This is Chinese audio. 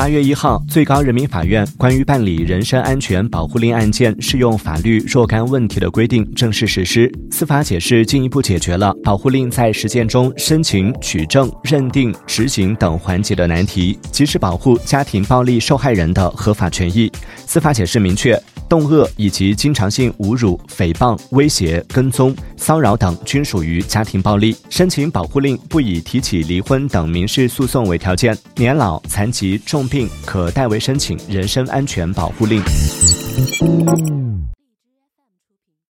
八月一号，最高人民法院关于办理人身安全保护令案件适用法律若干问题的规定正式实施。司法解释进一步解决了保护令在实践中申请、取证、认定、执行等环节的难题，及时保护家庭暴力受害人的合法权益。司法解释明确。动恶以及经常性侮辱、诽谤、威胁、跟踪、骚扰等均属于家庭暴力。申请保护令不以提起离婚等民事诉讼为条件，年老、残疾、重并可代为申请人身安全保护令。